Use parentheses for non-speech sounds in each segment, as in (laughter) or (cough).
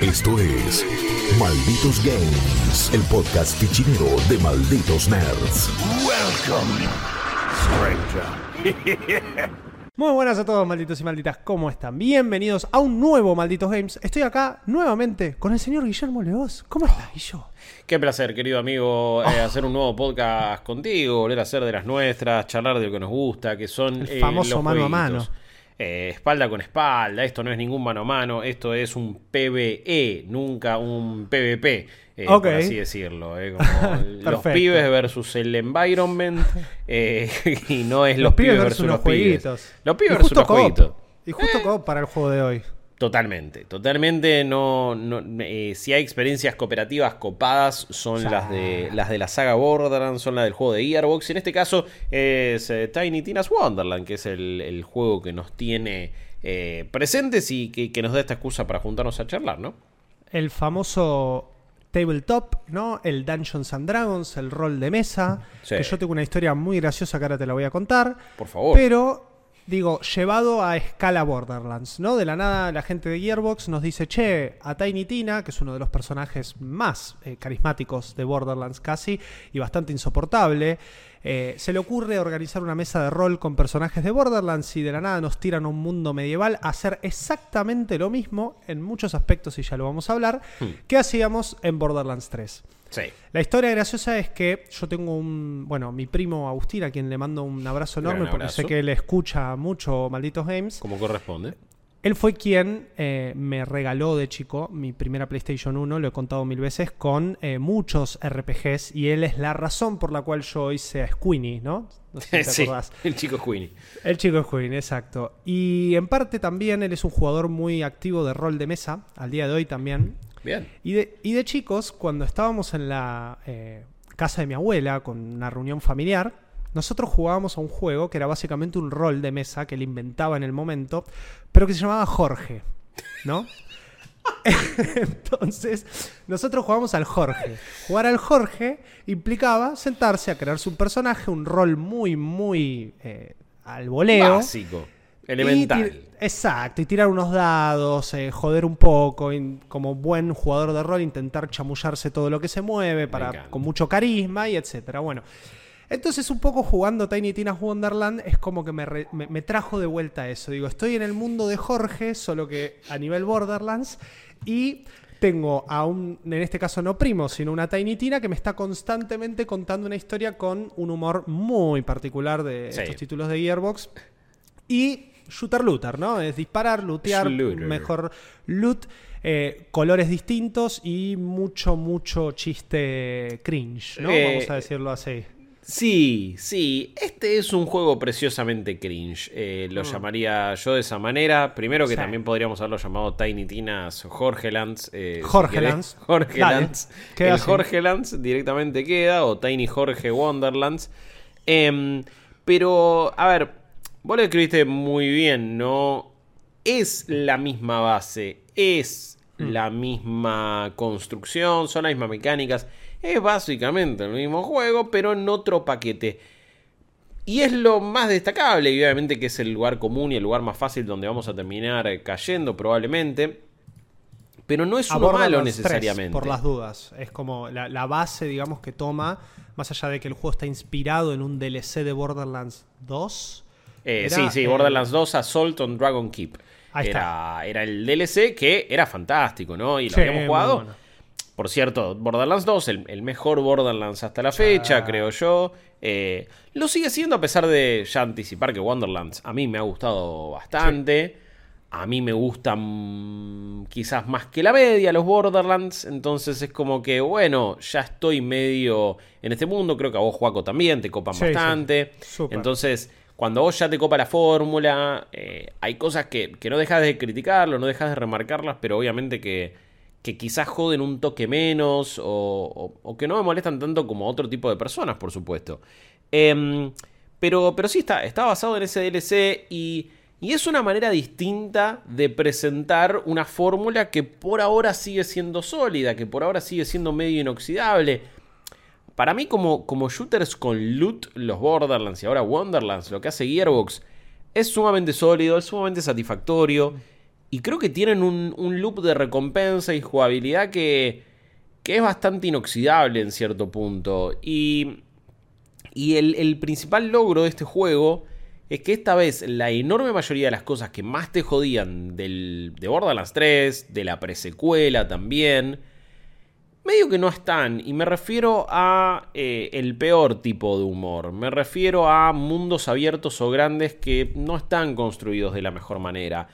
Esto es Malditos Games, el podcast fichinero de Malditos Nerds. Welcome, stranger. (laughs) Muy buenas a todos, malditos y malditas, ¿cómo están? Bienvenidos a un nuevo Malditos Games. Estoy acá nuevamente con el señor Guillermo Leoz. ¿Cómo estás, Guillo? Qué placer, querido amigo, eh, hacer un nuevo podcast contigo, volver a hacer de las nuestras, charlar de lo que nos gusta, que son El eh, famoso los mano a mano. Eh, espalda con espalda, esto no es ningún mano a mano, esto es un PvE, nunca un PvP, eh, por así decirlo. eh, como (laughs) los pibes versus el environment eh, (laughs) y no es los, Los pibes versus versus los los pibes. Los pibes Y versus los jueguitos. Y justo para el juego de hoy. Totalmente, totalmente no, no eh, si hay experiencias cooperativas copadas son Ya. las de las de la saga Borderlands, son las del juego de Gearbox, y en este caso es eh, Tiny Tina's Wonderland, que es el, el juego que nos tiene eh, presentes y que, que nos da esta excusa para juntarnos a charlar, ¿no? El famoso tabletop, ¿no? El Dungeons and Dragons, el rol de mesa. Sí. Que yo tengo una historia muy graciosa que ahora te la voy a contar. Por favor. Pero, digo, llevado a escala Borderlands, ¿no? De la nada la gente de Gearbox nos dice, che, a Tiny Tina, que es uno de los personajes más eh, carismáticos de Borderlands casi, y bastante insoportable, eh, se le ocurre organizar una mesa de rol con personajes de Borderlands y de la nada nos tiran a un mundo medieval a hacer exactamente lo mismo, en muchos aspectos, y ya lo vamos a hablar, que hacíamos en Borderlands 3. Sí. La historia graciosa es que yo tengo un, bueno, mi primo Agustín, a quien le mando un abrazo Gran enorme porque abrazo. sé que él escucha mucho Malditos Games. Como corresponde. Él fue quien eh, me regaló de chico mi primera PlayStation 1, lo he contado mil veces, con eh, muchos RPGs y él es la razón por la cual yo hice a Squeenie, ¿no? No sé si te (laughs) sí, el chico Queenie. El chico Queen, exacto. Y en parte también él es un jugador muy activo de rol de mesa, al día de hoy también. Bien. Y de, y de chicos, cuando estábamos en la eh, casa de mi abuela con una reunión familiar, nosotros jugábamos a un juego que era básicamente un rol de mesa que él inventaba en el momento, pero que se llamaba Jorge, ¿no? (laughs) Entonces, nosotros jugábamos al Jorge. Jugar al Jorge implicaba sentarse a crearse un personaje, un rol muy, muy eh, al voleo. Básico. Elemental. exacto, y tirar unos dados, eh, joder un poco, como buen jugador de rol intentar chamullarse todo lo que se mueve para, con mucho carisma y etcétera. Bueno, entonces un poco jugando Tiny Tina's Wonderland es como que me, re- me- me trajo de vuelta eso. Digo, estoy en el mundo de Jorge, solo que a nivel Borderlands, y tengo a un, en este caso no primo, sino una Tiny Tina que me está constantemente contando una historia con un humor muy particular de Sí. estos títulos de Gearbox. Y shooter looter, ¿no? Es disparar, lootear, mejor loot, eh, colores distintos y mucho, mucho chiste cringe, ¿no? Eh, Vamos a decirlo así. Sí, sí, este es un juego preciosamente cringe, eh, lo llamaría yo de esa manera. Primero que Mm. Sí. también podríamos haberlo llamado Tiny Tinas Jorgelands. Eh, si Jorgelands. querés. Jorgelands. (laughs) Dale, queda El así. Jorgelands directamente queda, o Tiny Jorge Wonderlands. Em, pero, a ver, vos lo escribiste muy bien, ¿no? Es la misma base, es Mm. la misma construcción, son las mismas mecánicas. Es básicamente el mismo juego, pero en otro paquete. Y es lo más destacable, y obviamente que es el lugar común y el lugar más fácil donde vamos a terminar cayendo probablemente. Pero no es uno malo Borderlands 3, necesariamente. por las dudas. Es como la, la base, digamos, que toma, más allá de que el juego está inspirado en un DLC de Borderlands 2. Eh, era, sí, sí, eh, Borderlands 2 Assault on Dragon Keep. Ahí Era, era el DLC que era fantástico, ¿no? Y lo Sí, habíamos jugado. bueno. Por cierto, Borderlands 2, el, el mejor Borderlands hasta la fecha, creo yo. Eh, lo sigue siendo a pesar de ya anticipar que Wonderlands a mí me ha gustado bastante. A mí me gustan quizás más que la media los Borderlands. Entonces es como que, bueno, ya estoy medio en este mundo. Creo que a vos, Juaco, también te copan Sí, bastante. Entonces, cuando vos ya te copa la fórmula, eh, hay cosas que, que no dejas de criticarlo, no dejas de remarcarlas, pero obviamente que, que quizás joden un toque menos o, o- que no me molestan tanto como otro tipo de personas, por supuesto. Em, pero, pero sí está, está basado en ese DLC y, y es una manera distinta de presentar una fórmula que por ahora sigue siendo sólida, que por ahora sigue siendo medio inoxidable. Para mí, como, como shooters con loot, los Borderlands y ahora Wonderlands, lo que hace Gearbox, es sumamente sólido, es sumamente satisfactorio. Y creo que tienen un, un loop de recompensa y jugabilidad que, que es bastante inoxidable en cierto punto. Y, y el, el principal logro de este juego es que esta vez la enorme mayoría de las cosas que más te jodían del, de Borderlands 3, de la presecuela también, medio que no están. Y me refiero a eh, el peor tipo de humor. Me refiero a mundos abiertos o grandes que no están construidos de la mejor manera.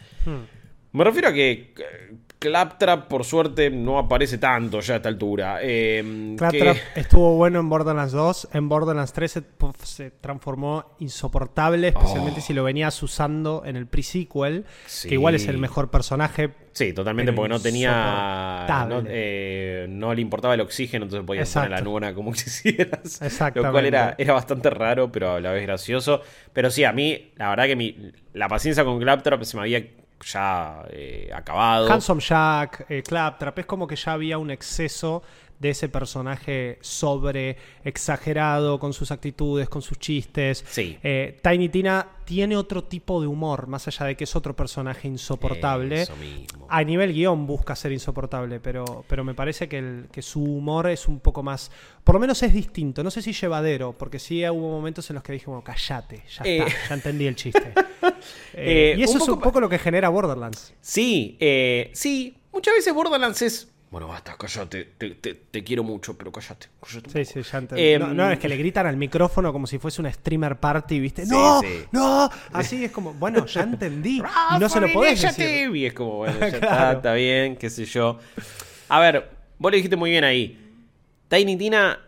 Me refiero a que eh, Claptrap, por suerte, no aparece tanto ya a esta altura. Eh, Claptrap que- estuvo bueno en Borderlands 2. En Borderlands 3 se, se transformó insoportable, especialmente si lo venías usando en el pre-sequel, Sí. que igual es el mejor personaje. Sí, totalmente, porque no tenía. No, eh, no le importaba el oxígeno, entonces podías poner la Exacto. nubona como (laughs) quisieras. Lo Exactamente. cual era, era bastante raro, pero a la vez gracioso. Pero sí, a mí, la verdad que mi, la paciencia con Claptrap se me había ya eh, acabado. Handsome Jack, eh, Claptrap, es como que ya había un exceso de ese personaje sobre exagerado con sus actitudes, con sus chistes. Sí. Eh, Tiny Tina tiene otro tipo de humor, más allá de que es otro personaje insoportable. Eso mismo. A nivel guion busca ser insoportable, pero, pero me parece que, el- que su humor es un poco más. Por lo menos es distinto. No sé si llevadero, porque sí hubo momentos en los que dije, bueno, callate, ya Eh. está, ya entendí el chiste. (laughs) Eh, y eso es un poco lo que genera Borderlands. Sí, sí. Muchas veces Borderlands es. Bueno, basta, cállate. Te, te- te quiero mucho, pero cállate. Sí, poco". sí, ya. Em, no, no, es que le gritan al micrófono como si fuese una streamer party, ¿viste? ¡No! sí. ¡No! Así es como, bueno, ya entendí. (laughs) no se lo podés decir. Y es como, bueno, (laughs) ya está, Claro. está bien, qué sé yo. A ver, vos le dijiste muy bien ahí. Tiny Tina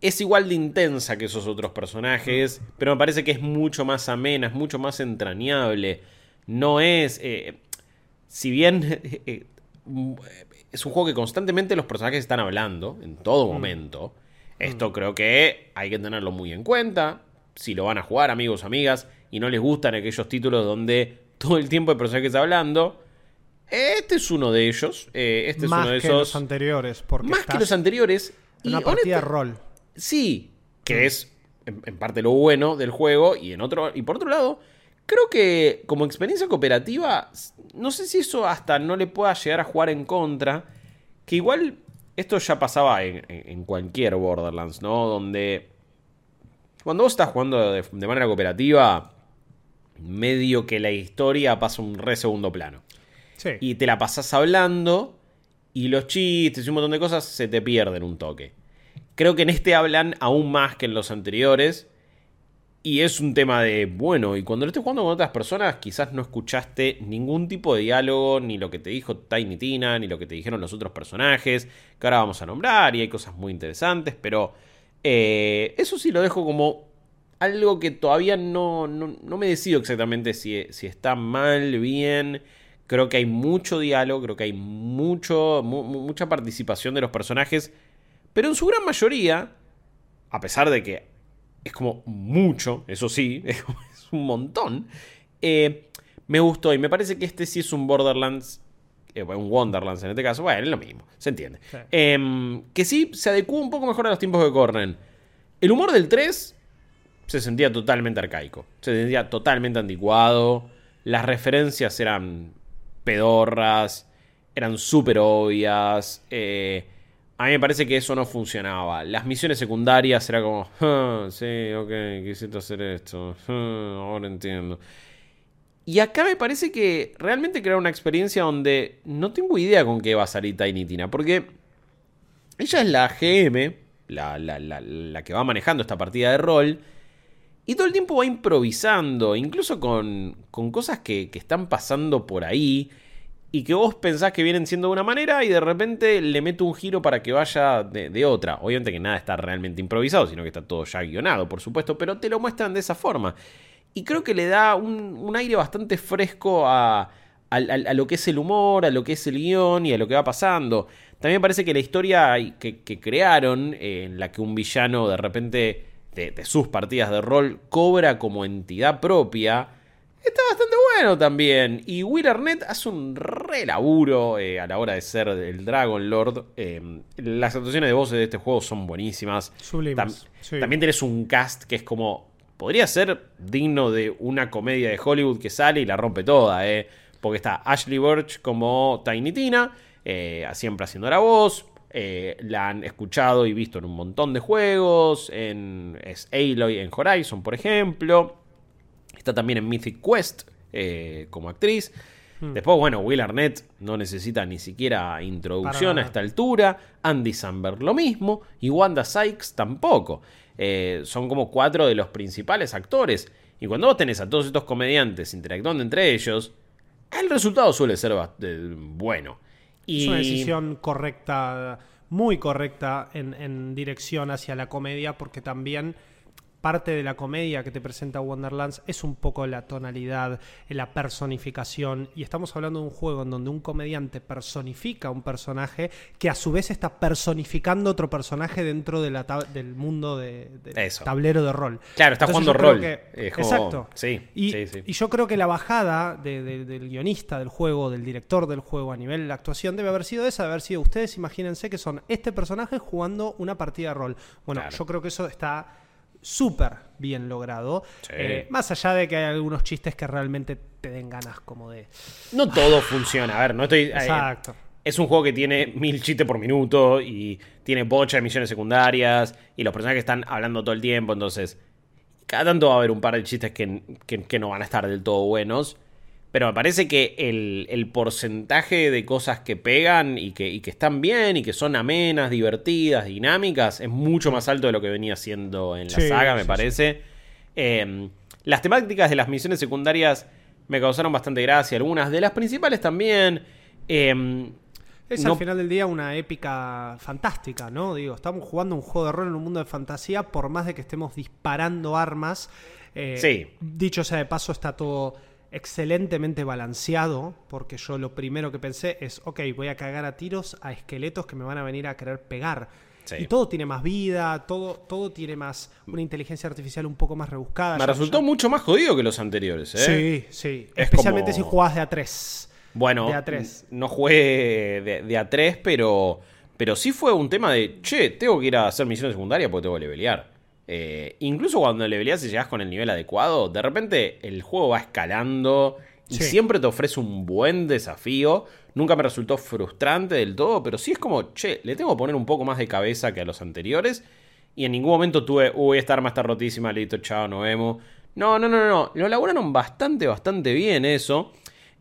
es igual de intensa que esos otros personajes, pero me parece que es mucho más amena, es mucho más entrañable. No es. eh, si bien. (laughs) eh, es un juego que constantemente los personajes están hablando en todo momento. Esto creo que hay que tenerlo muy en cuenta. Si lo van a jugar, amigos, amigas, y no les gustan aquellos títulos donde (laughs) todo el tiempo hay personajes hablando. Este es uno de ellos. eh, este más es uno de que esos. los anteriores. Porque más que los anteriores. y una partida de honesta- rol. Sí, que es en, en parte lo bueno del juego y en otro y por otro lado, creo que como experiencia cooperativa, no sé si eso hasta no le pueda llegar a jugar en contra, que igual esto ya pasaba en, en- cualquier Borderlands, ¿no? Donde cuando vos estás jugando de, de manera cooperativa, medio que la historia pasa un re segundo plano Sí. y te la pasas hablando y los chistes y un montón de cosas se te pierden un toque. Creo que en este hablan aún más que en los anteriores y es un tema de, bueno, y cuando lo estés jugando con otras personas quizás no escuchaste ningún tipo de diálogo, ni lo que te dijo Tiny Tina, ni lo que te dijeron los otros personajes, que ahora vamos a nombrar y hay cosas muy interesantes, pero eh, eso sí lo dejo como algo que todavía no, no, no me decido exactamente si, si está mal, bien. Creo que hay mucho diálogo, creo que hay mucho, mu- mu- mucha participación de los personajes, pero en su gran mayoría, a pesar de que es como mucho, eso sí, (laughs) es, un montón, eh, me gustó y me parece que este sí es un Borderlands, eh, un Wonderlands en este caso, bueno, es lo mismo, se entiende. Sí. Em, que sí se adecua un poco mejor a los tiempos que corren. El humor del 3 se sentía totalmente arcaico, se sentía totalmente anticuado, las referencias eran pedorras, eran súper obvias. eh, a mí me parece que eso no funcionaba. Las misiones secundarias era como, "Ah, sí, ok, quisiste hacer esto, ah, ahora entiendo. Y acá me parece que realmente crear una experiencia donde no tengo idea con qué va a salir Tiny porque ella es la GM, la, la- la- la que va manejando esta partida de rol, y todo el tiempo va improvisando, incluso con, con cosas que, que están pasando por ahí y que vos pensás que vienen siendo de una manera y de repente le mete un giro para que vaya de, otra. Obviamente que nada está realmente improvisado, sino que está todo ya guionado, por supuesto, pero te lo muestran de esa forma. Y creo que le da un, aire bastante fresco a, a- lo que es el humor, a lo que es el guion y a lo que va pasando. También parece que la historia que, crearon, en la que un villano de repente de sus partidas de rol cobra como entidad propia, está bastante bueno también. Y Will Arnett hace un re laburo eh, a la hora de ser el Dragon Lord. Eh, las actuaciones de voces de este juego son buenísimas. Sublimes, Tam- sí. También tenés un cast que es como. Podría ser digno de una comedia de Hollywood que sale y la rompe toda, ¿eh? porque está Ashley Burch como Tiny Tina, eh, siempre haciendo la voz. eh, la han escuchado y visto en un montón de juegos. En, es Aloy en Horizon, por ejemplo. Está también en Mythic Quest eh, como actriz. Después, bueno, Will Arnett no necesita ni siquiera introducción a esta altura. Andy Samberg lo mismo. Y Wanda Sykes tampoco. Eh, son como cuatro de los principales actores. Y cuando vos tenés a todos estos comediantes interactuando entre ellos, el resultado suele ser eh, bueno. Y Es una decisión correcta, muy correcta en, en dirección hacia la comedia, porque también parte de la comedia que te presenta Wonderlands es un poco la tonalidad, la personificación, y estamos hablando de un juego en donde un comediante personifica a un personaje que a su vez está personificando otro personaje dentro de la del mundo de, del Eso. tablero de rol. Claro, está Entonces jugando rol. que- Exacto. sí, y, sí, sí. y yo creo que la bajada de- de- del guionista del juego, del director del juego a nivel de la actuación debe haber sido esa, debe haber sido ustedes imagínense que son este personaje jugando una partida de rol. Bueno, Claro. yo creo que eso está súper bien logrado. Sí. Eh, más allá de que hay algunos chistes que realmente te den ganas como de... No todo funciona. A ver, no estoy. eh, Exacto. es un juego que tiene mil chistes por minuto y tiene bocha de misiones secundarias y los personajes están hablando todo el tiempo, entonces cada tanto va a haber un par de chistes que, que- que no van a estar del todo buenos. Pero me parece que el, el porcentaje de cosas que pegan y que, y que están bien y que son amenas, divertidas, dinámicas, es mucho más alto de lo que venía siendo en la Sí, saga, me sí, parece. Eh, las temáticas de las misiones secundarias me causaron bastante gracia, algunas de las principales también. Eh, Es no- al final del día una épica fantástica, ¿no? Digo, estamos jugando un juego de rol en un mundo de fantasía, por más de que estemos disparando armas. eh, Sí. Dicho sea de paso, está todo excelentemente balanceado, porque yo lo primero que pensé es, ok, voy a cagar a tiros a esqueletos que me van a venir a querer pegar. Sí. Y todo tiene más vida, todo, todo tiene más una inteligencia artificial un poco más rebuscada. me Ya- resultó ya- mucho más jodido que los anteriores, ¿eh? Sí, sí. Es Especialmente como- si jugás de a 3. Bueno, De A3. no jugué de, de A3, pero, pero sí fue un tema de, che, tengo que ir a hacer misiones secundarias porque tengo que levelear. Eh, incluso cuando leveleas y llegas con el nivel adecuado, de repente el juego va escalando y Sí. siempre te ofrece un buen desafío. Nunca me resultó frustrante del todo, pero sí es como, che, le tengo que poner un poco más de cabeza que a los anteriores. Y en ningún momento tuve, uy, esta arma está rotísima, listo, chao, nos vemos. No, no, no, no, no. Lo elaboraron bastante, bastante bien eso.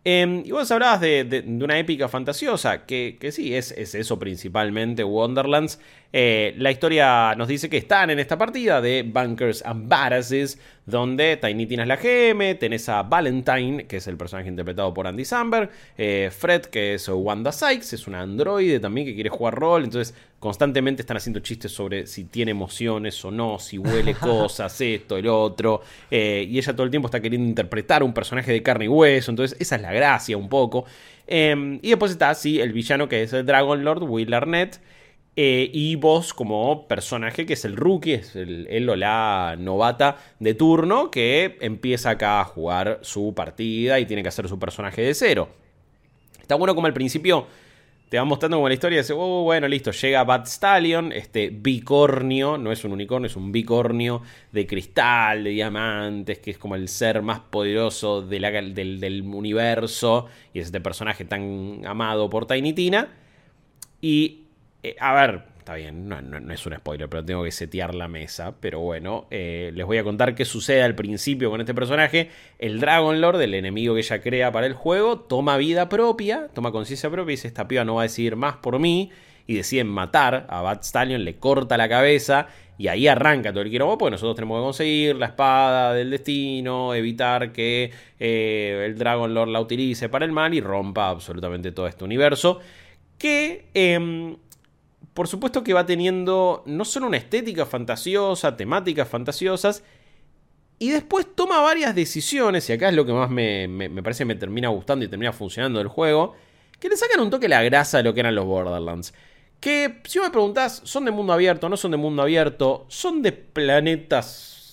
Eh, y vos hablabas de, de- de una épica fantasiosa, que, que sí, es, es eso principalmente, Wonderlands. Eh, la historia nos dice que están en esta partida de Bunkers and Badasses, donde Tiny Tina es la GM, tenés a Valentine, que es el personaje interpretado por Andy Samberg, eh, Fred, que es Wanda Sykes, es una androide también que quiere jugar rol, entonces constantemente están haciendo chistes sobre si tiene emociones o no, si huele (laughs) cosas, esto, el otro, eh, y ella todo el tiempo está queriendo interpretar un personaje de carne y hueso, entonces esa es la gracia un poco. Eh, y después está, sí, el villano que es el Dragon Lord, Will Arnett, eh, y vos como personaje que es el rookie, es el, él o la novata de turno que empieza acá a jugar su partida y tiene que hacer su personaje de cero. Está bueno como al principio te va mostrando como la historia dice, oh, bueno, listo, llega Bad Stallion, este bicornio, no es un unicornio, es un bicornio de cristal, de diamantes, que es como el ser más poderoso del, del universo, y es este personaje tan amado por Tiny Tina. Y, eh, a ver, está bien, no, es un spoiler, pero tengo que setear la mesa. Pero bueno, eh, les voy a contar qué sucede al principio con este personaje. El Dragon Lord, el enemigo que ella crea para el juego, toma vida propia, toma conciencia propia y dice, esta piba no va a decidir más por mí. Y deciden matar a Bad Stallion, le corta la cabeza y ahí arranca todo el quilombo porque nosotros tenemos que conseguir la espada del destino, evitar que eh, el Dragon Lord la utilice para el mal y rompa absolutamente todo este universo. Que em, por supuesto que va teniendo no solo una estética fantasiosa, temáticas fantasiosas, y después toma varias decisiones, y acá es lo que más me, me- me parece me termina gustando y termina funcionando del juego, que le sacan un toque la grasa de lo que eran los Borderlands. Que si me preguntás, ¿son de mundo abierto? ¿No son de mundo abierto? Son de planetas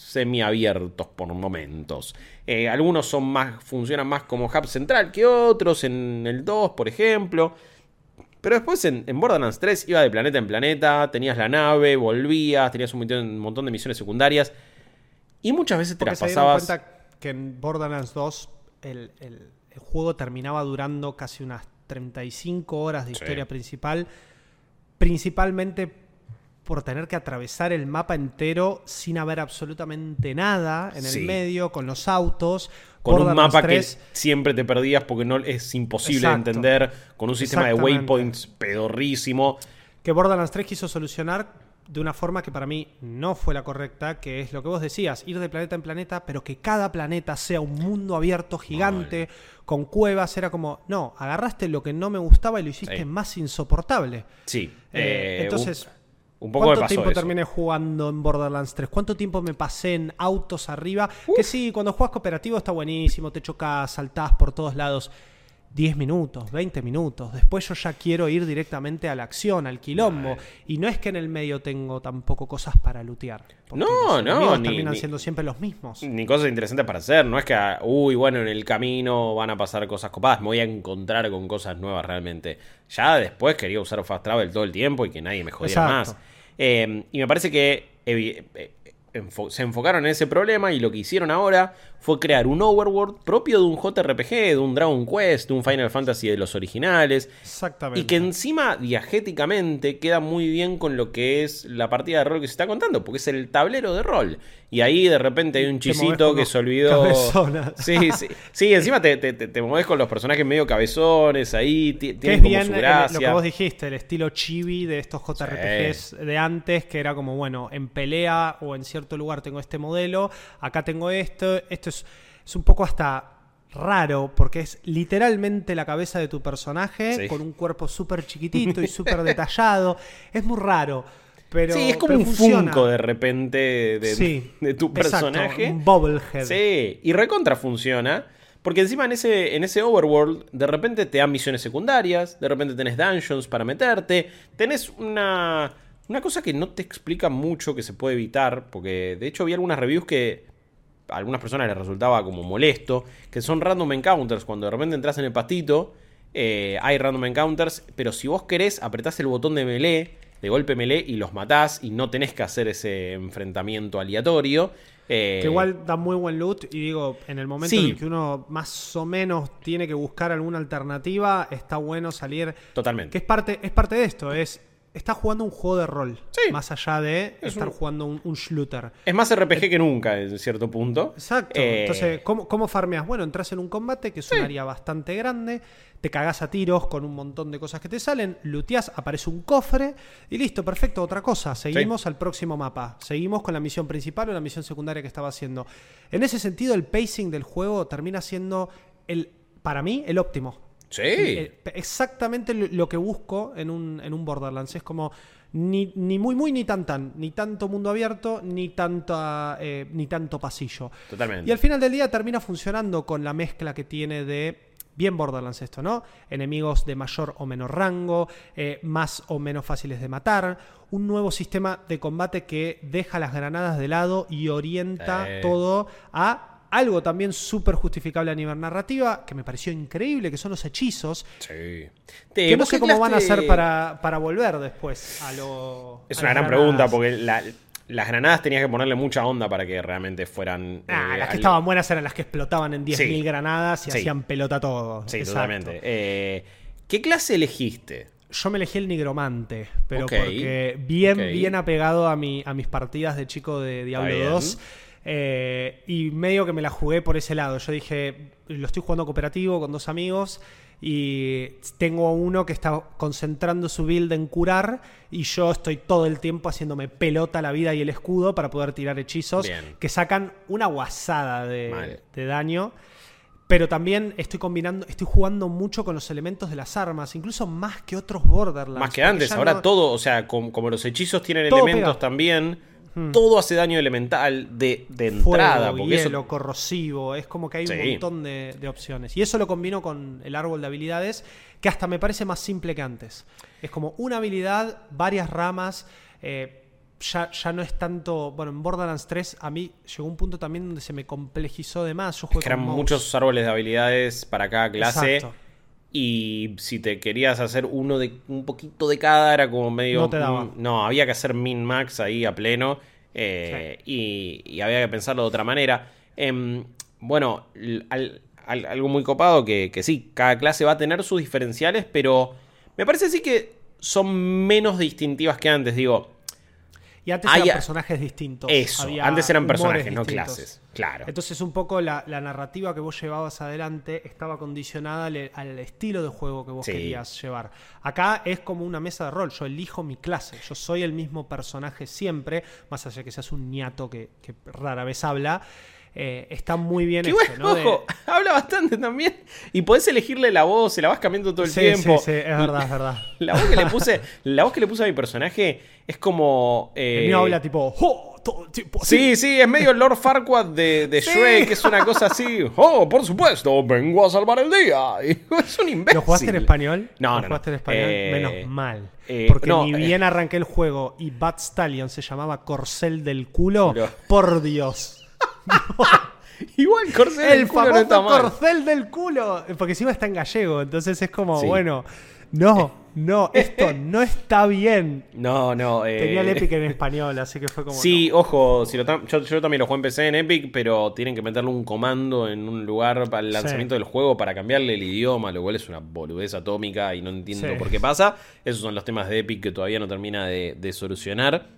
semiabiertos por momentos. Eh, algunos son más, funcionan más como hub central que otros, en el 2, por ejemplo. Pero después en, en Borderlands 3 iba de planeta en planeta, tenías la nave, volvías, tenías un montón, un montón de misiones secundarias. Y mucas veces te Porque las se dieron pasabas. cuenta que en Borderlands 2 el, el- el juego terminaba durando casi unas 35 horas de Sí. historia principal, principalmente por tener que atravesar el mapa entero sin haber absolutamente nada en el Sí. medio, con los autos. Con un mapa 3, que siempre te perdías porque no es imposible de entender, con un sistema de waypoints pedorrísimo. que Borderlands 3 quiso solucionar de una forma que para mí no fue la correcta, que es lo que vos decías, ir de planeta en planeta, pero que cada planeta sea un mundo abierto gigante, con cuevas, era como, no, agarraste lo que no me gustaba y lo hiciste Sí. más insoportable. Sí. Eh, eh, entonces, un poco me ¿Cuánto pasó tiempo eso. terminé jugando en Borderlands 3? ¿Cuánto tiempo me pasé en autos arriba? Que sí, cuando juegas cooperativo está buenísimo, te chocas, saltás por todos lados. 10 minutos, 20 minutos. Después yo ya quiero ir directamente a la acción, al quilombo. Y no es que en el medio tengo tampoco cosas para lootear. porque No, no, ni- terminan ni- siendo siempre los mismos. Ni cosas interesantes para hacer, no es que, uy, bueno, en el camino van a pasar cosas copadas, me voy a encontrar con cosas nuevas realmente. Ya después quería usar Fast Travel todo el tiempo y que nadie me jodiera Exacto. más. Eh, y me parece que eh, se enfocaron en ese problema y lo que hicieron ahora fue crear un overworld propio de un JRPG, de un Dragon Quest, de un Final Fantasy de los originales. Exactamente. Y que encima diagéticamente queda muy bien con lo que es la partida de rol que se está contando, porque es el tablero de rol. Y ahí de repente hay un chisito que se olvidó. cabezonas. (laughs) Sí, sí. Sí, encima te, te, te- te mueves con los personajes medio cabezones ahí, tienen como su eh, gracia. lo que vos dijiste, el estilo chibi de estos JRPGs de antes, que era como, bueno, en pelea o en cierto lugar tengo este modelo, acá tengo esto, esto es, es un poco hasta raro, porque es literalmente la cabeza de tu personaje Sí. con un cuerpo súper chiquitito y súper detallado. (laughs) Es muy raro. Pero, sí, es como un funciona. Funko de repente de, Sí, de tu exacto, personaje. un bobblehead. Sí, y recontra funciona. Porque encima en ese, en ese overworld, de repente te dan misiones secundarias, de repente tenés dungeons para meterte, tenés una, una cosa que no te explica mucho que se puede evitar, porque de hecho vi algunas reviews que a algunas personas les resultaba como molesto, que son random encounters, cuando de repente entras en el pastito, eh, hay random encounters, pero si vos querés, apretás el botón de melee, de golpe melee, y los matás, y no tenés que hacer ese enfrentamiento aleatorio. eh, Que igual da muy buen loot y digo, en el momento Sí. en el que uno más o menos tiene que buscar alguna alternativa, está bueno salir. Totalmente. Que es parte, es parte de esto, es. Está jugando un juego de rol. Sí. Más allá de Es estar un- jugando un, un shooter. Es más RPG que nunca, en cierto punto. Exacto. Eh, Entonces, ¿cómo, ¿cómo farmeas? Bueno, entras en un combate que es un área bastante grande, te cagás a tiros con un montón de cosas que te salen, looteás, aparece un cofre y listo, perfecto, otra cosa. Seguimos al próximo mapa. Seguimos con la misión principal o la misión secundaria que estaba haciendo. En ese sentido, el pacing del juego termina siendo, el, para mí, el óptimo. Sí. Eh, Exactamente lo que busco en un, en un Borderlands. Es como ni, ni muy muy ni tan tan. Ni tanto mundo abierto, ni, tanta, eh, ni tanto pasillo. Totalmente. Y al final del día termina funcionando con la mezcla que tiene de... Bien Borderlands esto, ¿no? Enemigos de mayor o menor rango, eh, más o menos fáciles de matar, un nuevo sistema de combate que deja las granadas de lado y orienta todo a algo también súper justificable a nivel narrativa, que me pareció increíble, que son los hechizos, Sí. que no sé cómo van a hacer para, para volver después a lo... Es a una gran granadas. pregunta, porque la- las granadas tenías que ponerle mucha onda para que realmente fueran. Ah, eh, las que al- estaban buenas eran las que explotaban en 10.000 Sí. granadas y Sí. hacían pelota todo. Sí, Exacto. totalmente. Eh, ¿Qué clase elegiste? Yo me elegí el nigromante, pero porque bien, bien apegado a, mi, a mis partidas de chico de Diablo bien. 2. Eh, y medio que me la jugué por ese lado. Yo dije, lo estoy jugando cooperativo con dos amigos y tengo uno que está concentrando su build en curar y yo estoy todo el tiempo haciéndome pelota la vida y el escudo para poder tirar hechizos Bien. que sacan una guasada de, daño. Pero también estoy combinando, estoy jugando mucho con los elementos de las armas, incluso más que otros Borderlands. Más que antes, ahora no- todo, o sea, com- como, los hechizos tienen Todo elementos pega. también, Hmm. todo hace daño elemental de, de Fuego, entrada. eso- hielo, corrosivo, es como que hay un montón de, de opciones. Y eso lo combino con el árbol de habilidades, que hasta me parece más simple que antes. Es como una habilidad, varias ramas. eh, ya, ya no es tanto. Bueno, en Borderlands 3 a mí llegó un punto también donde se me complejizó de más. Yo jugué que eran mouse. muchos árboles de habilidades para cada clase. Exacto. Y si te querías hacer uno de un poquito de cada, era como medio. No te daba. mm, No, había que hacer min-max ahí a pleno. eh, y, y había que pensarlo de otra manera. Em, bueno, l- al- al- algo muy copado que, que sí, cada clase va a tener sus diferenciales, pero me parece sí que son menos distintivas que antes. Digo, Y antes Hay eran personajes distintos. eso, había antes eran personajes, no clases. Claro. Entonces un poco la, la narrativa que vos llevabas adelante estaba condicionada al, al estilo de juego que vos Sí. querías llevar. Acá es como una mesa de rol, yo elijo mi clase, yo soy el mismo personaje siempre, más allá que seas un que, que rara vez habla. Eh, está muy bien Qué esto, bueno, ¿no? De- ojo, (laughs) habla bastante también. Y podés elegirle la voz, se la vas cambiando todo el Sí, tiempo. sí, sí, es verdad, es verdad. (laughs) La voz que le (laughs) puse, la voz que le puse a mi personaje es como. eh, El mío habla tipo. Sí, sí, es medio Lord Farquaad de, de Sí. Shrek, es una cosa así. Oh, por supuesto, vengo a salvar el día. Es un imbécil. ¿Lo jugaste en español? No, ¿Lo no, jugaste no. en español? Eh, Menos mal. eh, Porque no, ni eh. bien arranqué el juego y Bat Stallion se llamaba Corcel del culo. No. Por Dios. (laughs) Igual Corcel el del culo famoso no está mal. Corcel del culo. Porque encima está en gallego. Entonces es como, Sí. bueno, no, no, esto no está bien. No, no. eh, Tenía el Epic en español, así que fue como. Sí, ojo, si lo tam- yo, yo también lo jugué en PC en Epic, pero tienen que meterle un comando en un lugar para el Sí. lanzamiento del juego para cambiarle el idioma, lo cual es una boludez atómica y no entiendo Sí. por qué pasa. Esos son los temas de Epic que todavía no termina de, de solucionar.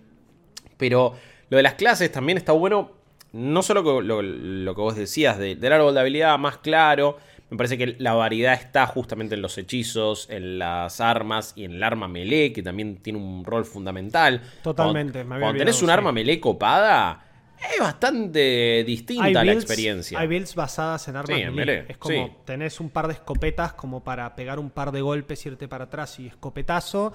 Pero lo de las clases también está bueno. No solo lo, lo que vos decías de- del árbol de habilidad más claro. Me parece que la variedad está justamente en los hechizos, en las armas y en el arma melee, que también tiene un rol fundamental. Totalmente, Cuando, me había cuando tenés olvidado, un sí. arma melee copada, es bastante distinta la experiencia. Hay builds basadas en armas Sí, en melee. melee, Es como sí. tenés un par de escopetas como para pegar un par de golpes, irte para atrás y escopetazo,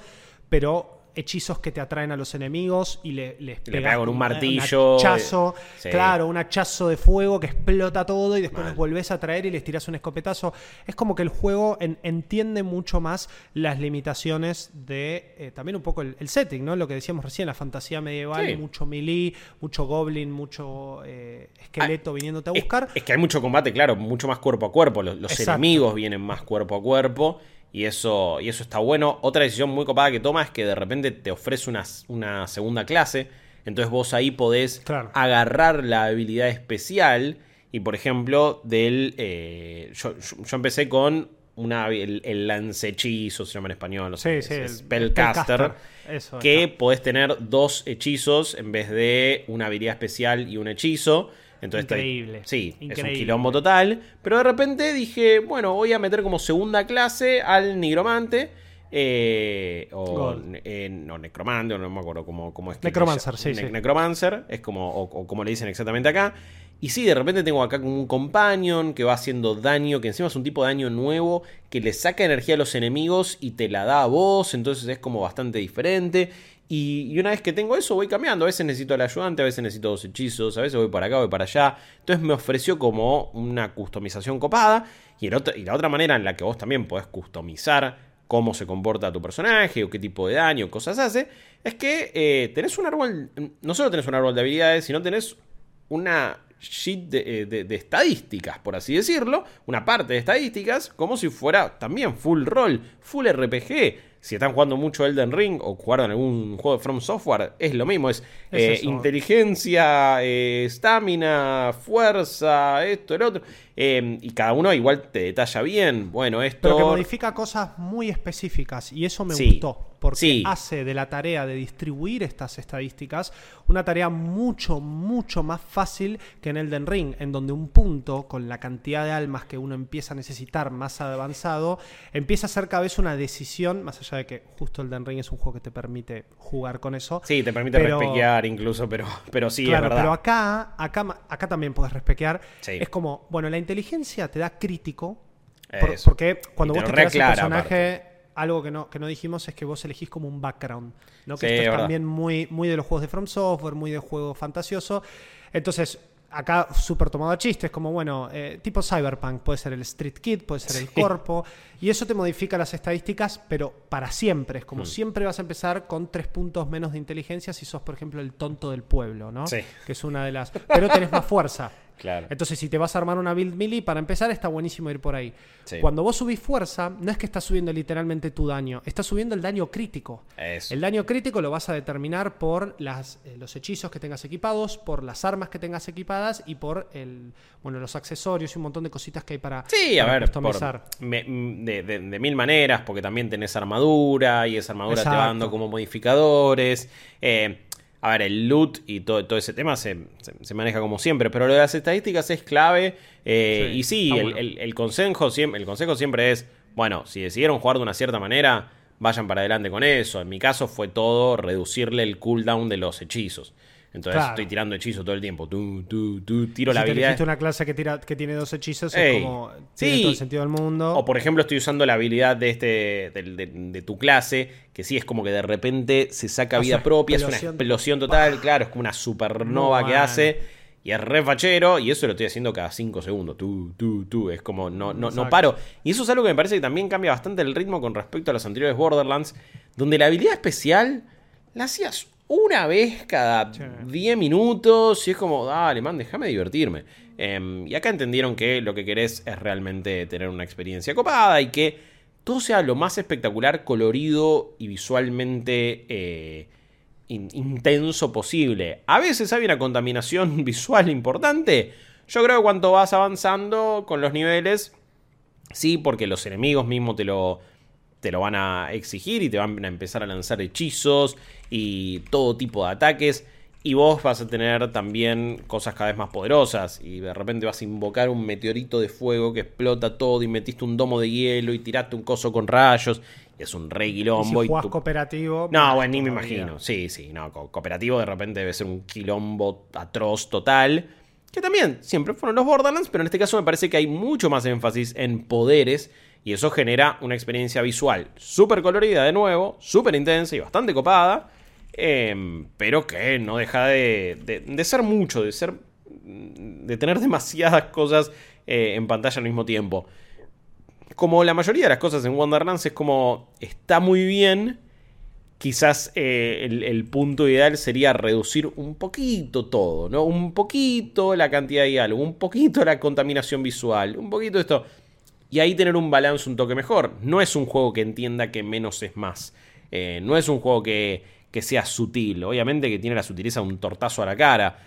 pero hechizos que te atraen a los enemigos y le, les Le pega con un un martillo, Un hachazo, sí. claro, un hachazo de fuego que explota todo y después Mal. los volvés a traer y les tirás un escopetazo. Es como que el juego en- entiende mucho más las limitaciones de eh, también un poco el, el setting, ¿no? Lo que decíamos recién, la fantasía medieval, Sí. mucho melee, mucho goblin, mucho eh, esqueleto viniéndote a buscar. Es, que hay mucho combate, claro, mucho más cuerpo a cuerpo. Los, los enemigos vienen más cuerpo a cuerpo. Y eso, y eso está bueno. Otra decisión muy copada que toma es que de repente te ofrece una, una segunda clase. Entonces vos ahí podés Claro. agarrar la habilidad especial. Y por ejemplo, del. eh, yo, yo- empecé con una, el, el lancehechizo, se llama en español. No sé, Sí, sí, es- el- Spellcaster. Eso, que podés tener dos hechizos en vez de una habilidad especial y un hechizo. Entonces Increíble, sí, es un increíble. quilombo total. Pero de repente dije, bueno, voy a meter como segunda clase al nigromante. eh, o eh, no, necromante, no me acuerdo cómo, cómo es que Necromancer, sí, sí. Necromancer, es como, o, o como le dicen exactamente acá. Y sí, de repente tengo acá como un companion que va haciendo daño, que encima es un tipo de daño nuevo, que le saca energía a los enemigos y te la da a vos, entonces es como bastante diferente. Y, una vez que tengo eso, voy cambiando. A veces necesito al ayudante, a veces necesito dos hechizos, a veces voy para acá, voy para allá. Entonces me ofreció como una customización copada. Y, la otra manera en la que vos también podés customizar cómo se comporta tu personaje o qué tipo de daño, cosas hace, es que eh, tenés un árbol, no solo tenés un árbol de habilidades, sino tenés una sheet de, eh, de estadísticas, por así decirlo, una parte de estadísticas, como si fuera también full roll, full RPG. Si están jugando mucho Elden Ring o jugaron algún juego de From Software, es lo mismo, es, Es eh, inteligencia, eh, estamina, fuerza, esto, el otro. Eh, y cada uno igual te detalla bien. Bueno, esto. Pero que modifica cosas muy específicas y eso me Sí. gustó. Porque Sí. hace de la tarea de distribuir estas estadísticas una tarea mucho, mucho más fácil que en Elden Ring, en donde un punto, con la cantidad de almas que uno empieza a necesitar más avanzado, empieza a ser cada vez una decisión, más allá de que justo Elden Ring es un juego que te permite jugar con eso. Sí, te permite Pero- respequear incluso, pero, pero sí, claro, es verdad. pero acá, acá, acá también puedes respequear. Sí. Es como, bueno, la inteligencia te da crítico. por- porque cuando Y vos te creas el personaje, algo que no, que no dijimos es que vos elegís como un background. ¿no? Que Sí, esto es verdad. también muy, muy de los juegos de From Software, muy de juego fantasioso. Entonces, acá súper tomado a chistes, como bueno, eh, tipo Cyberpunk, puede ser el Street Kid, puede ser el corpo, y eso te modifica las estadísticas, pero para siempre. Es como Mm. siempre vas a empezar con tres puntos menos de inteligencia si sos, por ejemplo, el tonto del pueblo, ¿no? Sí. Que es una de las. Pero tenés más fuerza. Claro. Entonces, si te vas a armar una build melee, para empezar está buenísimo ir por ahí. Sí. Cuando vos subís fuerza, no es que estás subiendo literalmente tu daño, estás subiendo el daño crítico. Eso. El daño crítico lo vas a determinar por las, eh, los hechizos que tengas equipados, por las armas que tengas equipadas y por el, bueno, los accesorios y un montón de cositas que hay para, Sí, a para ver, por- me- de, de- de mil maneras, porque también tenés armadura y esa armadura te va dando como modificadores. Eh, a ver, el loot y todo, todo ese tema se, se- se maneja como siempre, pero lo de las estadísticas es clave. eh, Sí, y sí, el, bueno. el- el consejo siempre, el consejo siempre es, bueno, si decidieron jugar de una cierta manera, vayan para adelante con eso. En mi caso fue todo reducirle el cooldown de los hechizos. Entonces Claro. estoy tirando hechizos todo el tiempo. Tú, tú, tú, tiro Si la te habilidad. una clase que, tira, que tiene dos hechizos, Ey, es como. Tiene sí. todo el sentido del mundo. O por ejemplo, estoy usando la habilidad de este de, de tu clase, que sí es como que de repente se saca vida propia, es una explosión. total, claro, es como una supernova que hace. Y es re fachero, y eso lo estoy haciendo cada 5 segundos. Tú, tú, tú. Es como, no, no, no paro. Y eso es algo que me parece que también cambia bastante el ritmo con respecto a los anteriores Borderlands, donde la habilidad especial la hacías una vez cada Sí. 10 minutos, y es como, dale, man, déjame divertirme. Em, y acá entendieron que lo que querés es realmente tener una experiencia copada y que todo sea lo más espectacular, colorido y visualmente eh, in- intenso posible. A veces hay una contaminación (laughs) visual importante. Yo creo que cuanto vas avanzando con los niveles, sí, porque los enemigos mismos te lo, te lo van a exigir y te van a empezar a lanzar hechizos y todo tipo de ataques. Y vos vas a tener también cosas cada vez más poderosas. Y de repente vas a invocar un meteorito de fuego que explota todo. Y metiste un domo de hielo y tiraste un coso con rayos. Y es un rey y si quilombo. y tu- cooperativo. no, bueno, ni me imagino. Sí, sí, no, co- cooperativo de repente debe ser un quilombo atroz total. Que también siempre fueron los Borderlands, pero en este caso me parece que hay mucho más énfasis en poderes. Y eso genera una experiencia visual súper colorida de nuevo, súper intensa y bastante copada. em, pero que no deja de, de- ser mucho, de ser. de tener (laughs) demasiadas cosas eh, en pantalla al mismo tiempo como la mayoría de las cosas en Wonderlands es como está muy bien. Quizás eh, el, el punto ideal sería reducir un poquito todo, ¿no? Un poquito la cantidad de diálogo, un poquito la contaminación visual, un poquito esto. Y ahí tener un balance un toque mejor. No es un juego que entienda que menos es más. Eh, no es un juego que, que sea sutil. Obviamente que tiene la sutileza de un tortazo a la cara.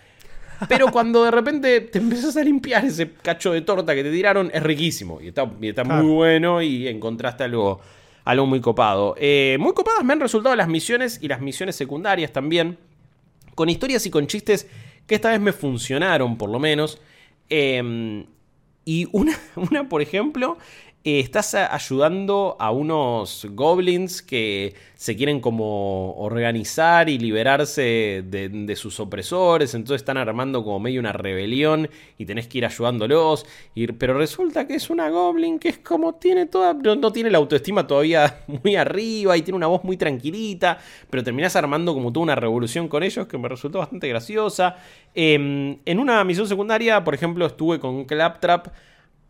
Pero cuando de repente te empiezas a limpiar ese cacho de torta que te tiraron, es riquísimo. Y está, y está Claro. muy bueno y encontraste algo, algo muy copado. Eh, muy copadas me han resultado las misiones y las misiones secundarias también. Con historias y con chistes que esta vez me funcionaron, por lo menos. Eh, y una, (laughs) una, por ejemplo, eh, estás ayudando a unos goblins que se quieren como organizar y liberarse de, sus opresores, entonces están armando como medio una rebelión y tenés que ir ayudándolos, pero resulta que es una goblin que es como tiene toda, no, no tiene la autoestima todavía (laughs) muy arriba y tiene una voz muy tranquilita, pero terminás armando como toda una revolución con ellos que me resultó bastante graciosa. Em, en una misión secundaria, por ejemplo, estuve con Claptrap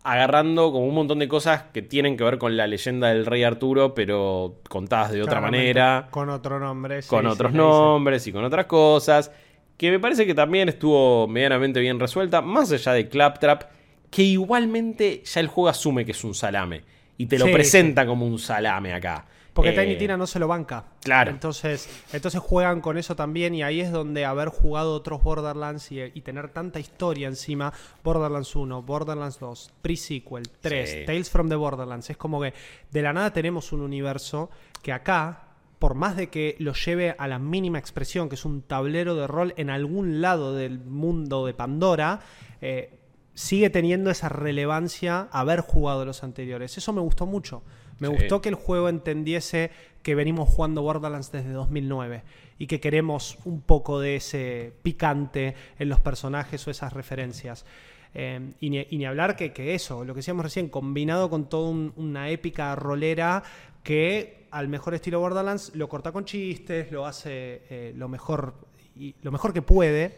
agarrando como un montón de cosas que tienen que ver con la leyenda del rey Arturo, pero contadas de otra Claramente, manera, Con otro nombre. sí, con otros nombres y con otras cosas, que me parece que también estuvo medianamente bien resuelta, más allá de Claptrap, que igualmente ya el juego asume que es un salame, y te lo Sí, presenta como un salame acá. Porque Eh, Tiny Tina no se lo banca. claro. Entonces, entonces juegan con eso también y ahí es donde haber jugado otros Borderlands y, y tener tanta historia encima, Borderlands 1, Borderlands 2, pre-sequel, 3, Sí. Tales from the Borderlands, es como que de la nada tenemos un universo que acá, por más de que lo lleve a la mínima expresión, que es un tablero de rol en algún lado del mundo de Pandora, eh, sigue teniendo esa relevancia haber jugado los anteriores. Eso me gustó mucho. Me Sí. gustó que el juego entendiese que venimos jugando Borderlands desde 2009 y que queremos un poco de ese picante en los personajes o esas referencias. Eh, y, ni, y ni hablar que, que eso, lo que decíamos recién, combinado con toda un- una épica rolera que al mejor estilo Borderlands lo corta con chistes, lo hace eh, lo mejor y lo mejor que puede.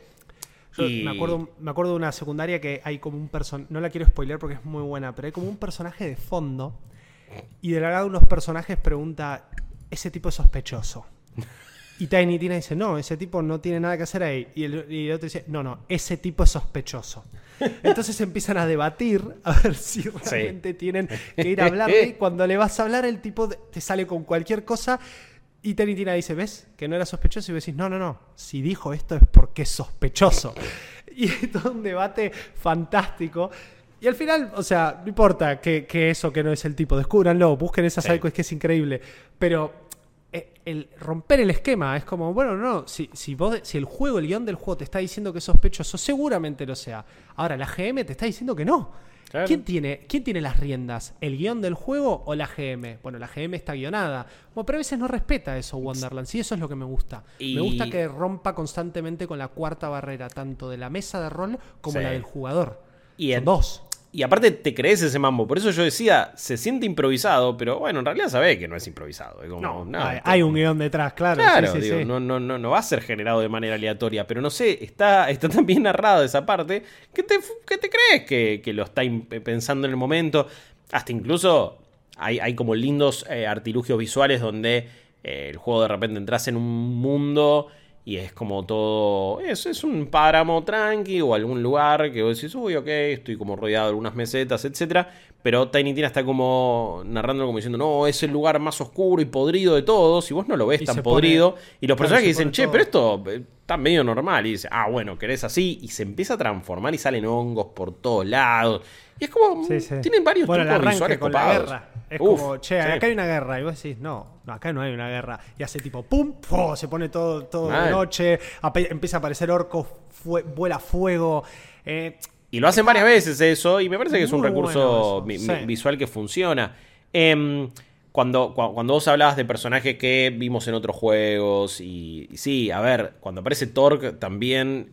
Yo Y- me, acuerdo, me acuerdo de una secundaria que hay como un personaje, no la quiero spoiler porque es muy buena, pero hay como un personaje de fondo y de la nada unos personajes pregunta, ese tipo es sospechoso. (laughs) Y Tiny Tina dice, no, ese tipo no tiene nada que hacer ahí. Y el, y el otro dice, no, no, ese tipo es sospechoso. (laughs) Entonces empiezan a debatir a ver si realmente tienen que ir a hablarle. Y (laughs) cuando le vas a hablar, el tipo te sale con cualquier cosa. Y Tiny Tina dice, ¿ves? Que no era sospechoso. Y vos decís, no, no, no. Si dijo esto es porque es sospechoso. Y es todo un debate fantástico. Y al final, o sea, no importa que, que eso que no es el tipo, descúbranlo, busquen esas Sí. que es increíble. Pero eh, el romper el esquema es como, bueno, no, si, si, vos, si el juego, el guion del juego te está diciendo que es sospechoso, seguramente lo sea. Ahora, la GM te está diciendo que no. Claro. ¿Quién, tiene, ¿Quién tiene las riendas? ¿El guion del juego o la GM? Bueno, la GM está guionada. Bueno, pero a veces no respeta eso Wonderlands y eso es lo que me gusta. Y- Me gusta que rompa constantemente con la cuarta barrera, tanto de la mesa de rol como Sí. la del jugador. Y Son en- dos. Y aparte te crees ese mambo. Por eso yo decía, se siente improvisado, pero bueno, en realidad sabés que no es improvisado. Es como, No, nada, hay, te- hay un guion detrás, claro. Claro, sí, sí, digo, sí. No, no, no, no va a ser generado de manera aleatoria, pero no sé, está, está (laughs) tan bien narrado esa parte que te, que te crees que, que lo está im- pensando en el momento. Hasta incluso hay, hay como lindos eh, artilugios visuales donde eh, el juego de repente entras en un mundo y es como todo. Es, es un páramo tranqui o algún lugar que vos decís, uy, ok, estoy como rodeado de algunas mesetas, etcétera. Pero Tiny Tina está como narrando como diciendo, no, es el lugar más oscuro y podrido de todos. Y vos no lo ves Y tan pone- podrido. y los personajes dicen, che, todo. pero esto eh, está medio normal. Y dice, ah, bueno, querés así. Y se empieza a transformar y salen hongos por todos lados. Y es como, Sí, sí. tienen varios bueno, trucos visuales la copados. guerra. Es Uf, como, che, sí. acá hay una guerra. Y vos decís, no, no, acá no hay una guerra. Y hace tipo, pum, se pone todo, todo de noche, empieza a aparecer orcos, fue- vuela fuego. Eh, Y lo hacen varias veces eso, y me parece que es un Muy recurso bueno sí. visual que funciona. Em, cuando, cua- cuando vos hablabas de personajes que vimos en otros juegos, y, y sí, a ver, cuando aparece Torque también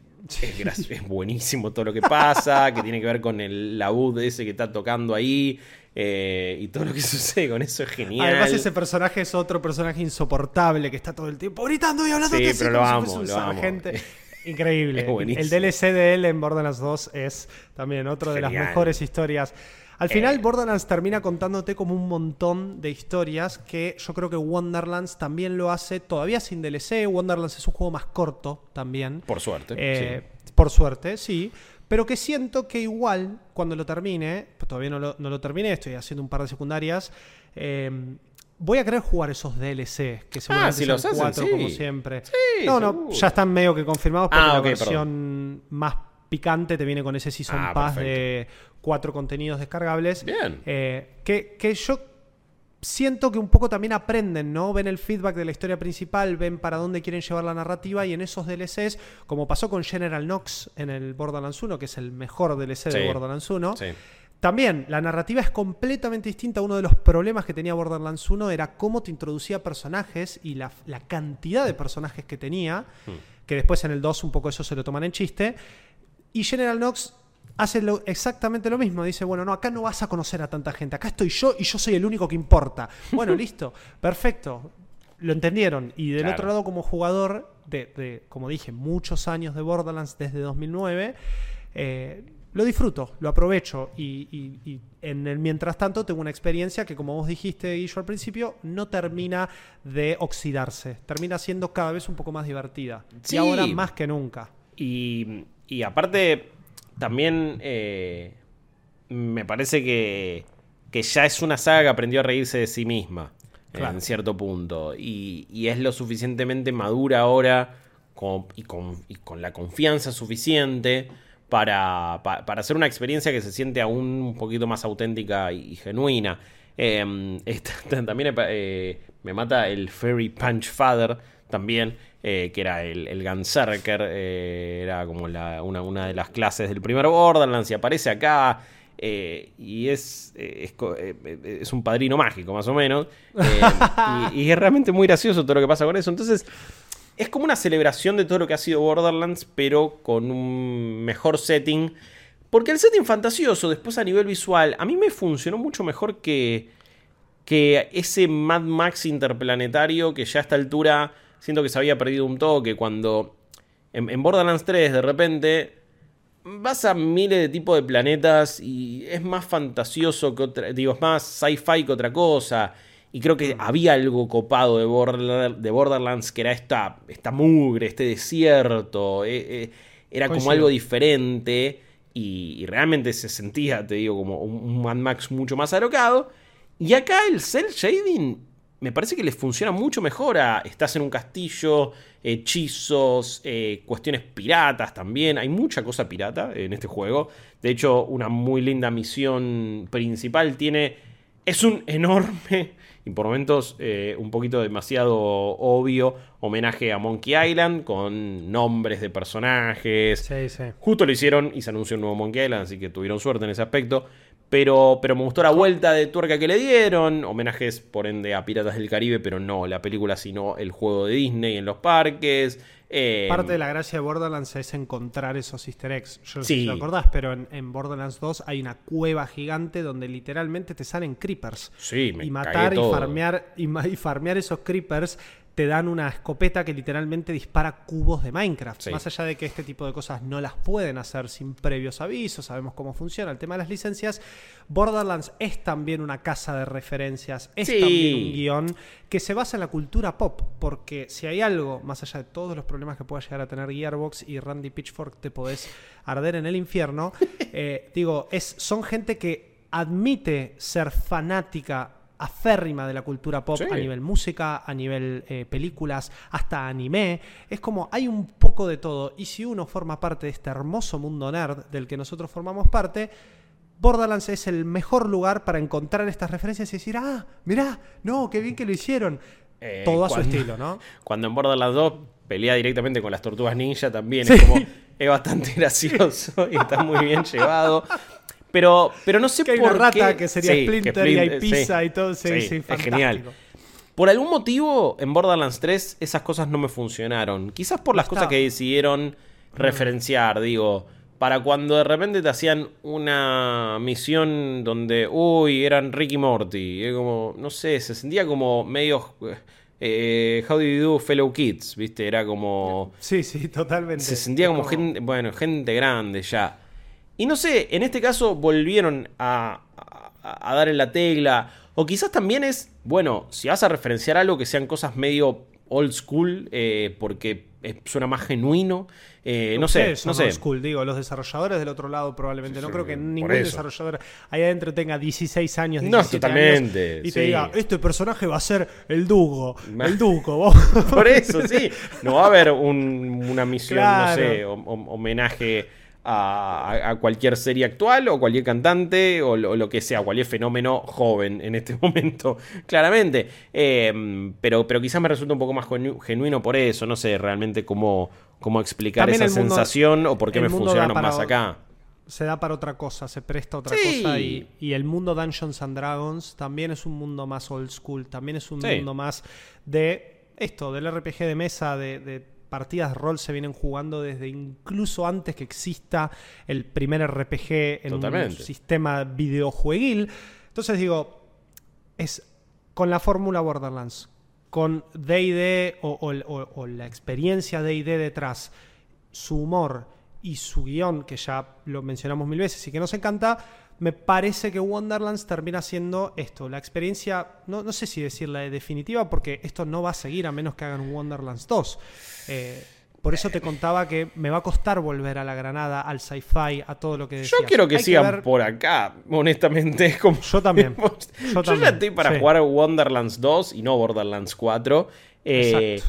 es buenísimo todo lo que pasa, que tiene que ver con el laúd ese que está tocando ahí, eh, y todo lo que (laughs) sucede con eso es genial. Además, ese personaje es otro personaje insoportable que está todo el tiempo gritando y hablando Sí, pero lo amo, un lo amo. (laughs) Increíble. El DLC de él en Borderlands 2 es también otro de las mejores historias. Al final, Eh. Borderlands termina contándote como un montón de historias que yo creo que Wonderlands también lo hace, todavía sin DLC. Wonderlands es un juego más corto también. Por suerte. Eh, sí. Por suerte, sí. Pero que siento que igual, cuando lo termine, pues todavía no lo, no lo terminé, estoy haciendo un par de secundarias, eh, voy a querer jugar esos DLC, que seguramente Ah, si son los hacen, cuatro, sí. como siempre. Sí, no, no, ya están medio que confirmados, porque Ah, la versión más picante te viene con ese Season Ah, Pass perfecto. de cuatro contenidos descargables. Bien. Eh, que, que yo siento que un poco también aprenden, ¿no? Ven el feedback de la historia principal, ven para dónde quieren llevar la narrativa y en esos DLCs, como pasó con General Knox en el Borderlands 1, que es el mejor DLC de. Borderlands 1, Sí. también la narrativa es completamente distinta. Uno de los problemas que tenía Borderlands 1 era cómo te introducía personajes y la, la cantidad de personajes que tenía, que después en el 2 un poco eso se lo toman en chiste. Y General Knox hace lo- exactamente lo mismo. Dice, bueno, no, acá no vas a conocer a tanta gente. Acá estoy yo y yo soy el único que importa. Bueno, (laughs) listo. Perfecto. Lo entendieron. Y del Claro. otro lado, como jugador de, de, como dije, muchos años de Borderlands desde 2009, eh, lo disfruto, lo aprovecho. Y, y- y en el mientras tanto tengo una experiencia que, como vos dijiste, Guillo, al principio, no termina de oxidarse. Termina siendo cada vez un poco más divertida. Sí. Y ahora más que nunca. Y, y aparte, también eh, me parece que, que ya es una saga que aprendió a reírse de sí misma Claro. en cierto punto. Y, y es lo suficientemente madura ahora como- y, con, y con la confianza suficiente para, pa- para hacer una experiencia que se siente aún un poquito más auténtica y, y genuina. Eh, (laughs) esta- también eh, me mata el Fairy Punch Father también, eh, que era el, el Gunzerker, eh, era como una, una de las clases del primer Borderlands y aparece acá. eh, y es, es, es un padrino mágico, más o menos. y, y es realmente muy gracioso todo lo que pasa con eso. Entonces, es como una celebración de todo lo que ha sido Borderlands, pero con un mejor setting. Porque el setting fantasioso, después a nivel visual, a mí me funcionó mucho mejor que, que ese Mad Max interplanetario que ya a esta altura siento que se había perdido un toque. Cuando en, en Borderlands 3 de repente vas a miles de tipos de planetas y es más fantasioso que otra, digo, es más sci-fi que otra cosa. Y creo que había algo copado de, Borderlands que era esta, esta mugre, este desierto. Eh, eh, era como algo diferente. Y, realmente se sentía, te digo, como un, Mad Max mucho más alocado. Y acá el cel shading me parece que les funciona mucho mejor a estás en un castillo, hechizos, eh, cuestiones piratas también. Hay mucha cosa pirata en este juego. De hecho, una muy linda misión principal tiene... Es un enorme (laughs) y por momentos eh, un poquito demasiado obvio homenaje a Monkey Island con nombres de personajes. Sí, sí. Justo lo hicieron y se anunció un nuevo Monkey Island, así que tuvieron suerte en ese aspecto. Pero, pero me gustó la vuelta de tuerca que le dieron. Homenajes, por ende, a Piratas del Caribe, pero no la película, sino el juego de Disney en los parques. Eh, Parte de la gracia de Borderlands es encontrar esos easter eggs. Yo no sé si lo acordás, pero en, Borderlands 2 hay una cueva gigante donde literalmente te salen creepers. Sí, me Y matar y farmear, y, y farmear esos creepers te dan una escopeta que literalmente dispara cubos de Minecraft. Más allá de que este tipo de cosas no las pueden hacer sin previos avisos, sabemos cómo funciona el tema de las licencias. Borderlands es también una casa de referencias, es también un guion que se basa en la cultura pop, porque si hay algo, más allá de todos los problemas que pueda llegar a tener Gearbox y Randy Pitchfork, te podés arder en el infierno, (laughs) eh, digo, es, son gente que admite ser fanática aférrima de la cultura pop a nivel música, a nivel eh, películas, hasta anime. Es como hay un poco de todo. Y si uno forma parte de este hermoso mundo nerd del que nosotros formamos parte, Borderlands es el mejor lugar para encontrar estas referencias y decir, ah, mirá, no, qué bien que lo hicieron. Eh, todo a su estilo, ¿no? (laughs) Cuando en Borderlands 2 pelea directamente con las tortugas ninja también es como es bastante (laughs) gracioso y está muy bien llevado. Pero, pero no sé que hay por una rata que sería Splinter, y hay pizza y todo. Sí, sí, es genial. Por algún motivo, en Borderlands 3 esas cosas no me funcionaron. Quizás por las cosas que decidieron referenciar, digo. Para cuando de repente te hacían una misión donde, uy, eran Ricky Morty. como, no sé, se sentía como medio... Eh, how do you do, fellow kids? ¿Viste? Era como... Sí, sí, totalmente. Se sentía como, gente, bueno, gente grande ya. Y no sé, en este caso volvieron a, dar en la tecla. O quizás también es, bueno, si vas a referenciar algo que sean cosas medio old school, eh, porque suena más genuino. Eh, no sé, no sé. Old school, digo, los desarrolladores del otro lado probablemente. no creo que ningún desarrollador ahí adentro tenga 16 años, 17 no, totalmente, y te diga, este personaje va a ser el Dugo, el Duco. (laughs) Por eso, sí. (laughs) No va a haber una misión, no sé, homenaje a, cualquier serie actual o cualquier cantante o lo, que sea, cualquier fenómeno joven en este (laughs) momento, claramente. Em, pero, pero quizás me resulta un poco más genuino por eso, no sé realmente cómo, cómo explicar esa sensación o por qué me funcionaron más acá. Se da para otra cosa, se presta otra cosa y, el mundo Dungeons and Dragons también es un mundo más old school, también es un mundo más de esto, del RPG de mesa, de partidas de rol se vienen jugando desde incluso antes que exista el primer RPG en un sistema videojueguil. Entonces digo, es con la fórmula Borderlands, con DD o, o, la experiencia DD detrás, su humor y su guion, que ya lo mencionamos mil veces y que nos encanta, me parece que Wonderlands termina siendo esto, la experiencia, no, no sé si decirla de definitiva, porque esto no va a seguir a menos que hagan un Wonderlands 2. Eh, por eso te contaba que me va a costar volver a la Granada, al sci-fi, a todo lo que decías. Yo quiero que sigan por acá, honestamente. Como... Yo también. (laughs) yo, ya estoy para jugar Wonderlands 2 y no Borderlands 4. Eh,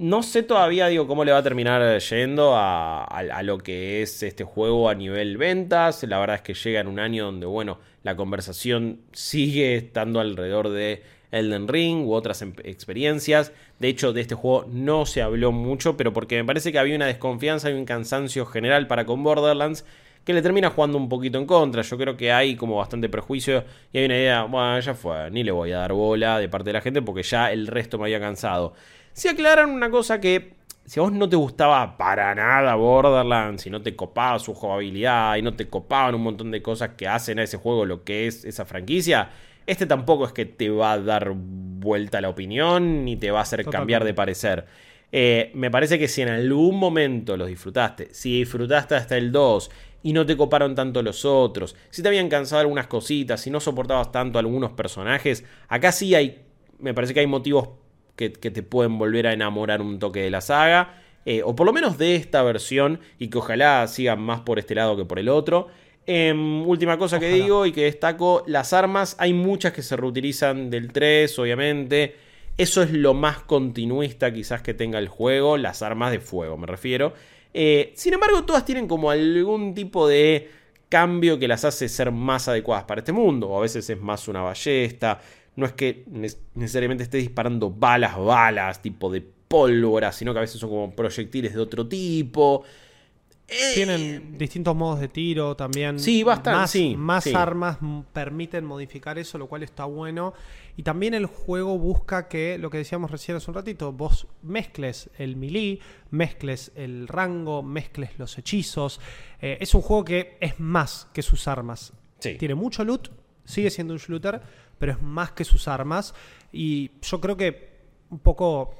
no sé todavía, digo, cómo le va a terminar yendo a, lo que es este juego a nivel ventas. La verdad es que llega en un año donde, bueno, la conversación sigue estando alrededor de Elden Ring u otras em, experiencias. De hecho, de este juego no se habló mucho, pero porque me parece que había una desconfianza y un cansancio general para con Borderlands que le termina jugando un poquito en contra. Yo creo que hay como bastante prejuicio y hay una idea, bueno, ya fue, ni le voy a dar bola de parte de la gente porque ya el resto me había cansado. Si aclaran una cosa que si a vos no te gustaba para nada Borderlands, si no te copaba su jugabilidad y no te copaban un montón de cosas que hacen a ese juego lo que es esa franquicia, este tampoco es que te va a dar vuelta la opinión ni te va a hacer cambiar de parecer. Eh, me parece que si en algún momento los disfrutaste, si disfrutaste hasta el 2 y no te coparon tanto los otros, si te habían cansado algunas cositas, si no soportabas tanto algunos personajes, acá sí hay me parece que hay motivos que, que te pueden volver a enamorar un toque de la saga. eh, o por lo menos de esta versión. Y que ojalá sigan más por este lado que por el otro. Em, última cosa que digo y que destaco, las armas, hay muchas que se reutilizan del 3, obviamente. Eso es lo más continuista quizás que tenga el juego, las armas de fuego me refiero. Eh, sin embargo, todas tienen como algún tipo de cambio que las hace ser más adecuadas para este mundo. O a veces es más una ballesta. No es que ne- necesariamente esté disparando balas, balas, tipo de pólvora, sino que a veces son como proyectiles de otro tipo. Eh, Tienen distintos modos de tiro también. Sí, bastante, Más, sí, más sí. armas permiten modificar eso, lo cual está bueno. Y también el juego busca que, lo que decíamos recién hace un ratito, vos mezcles el melee, mezcles el rango, mezcles los hechizos. Eh, es un juego que es más que sus armas. Sí. Tiene mucho loot, sigue siendo un shooter, pero es más que sus armas. Y yo creo que un poco,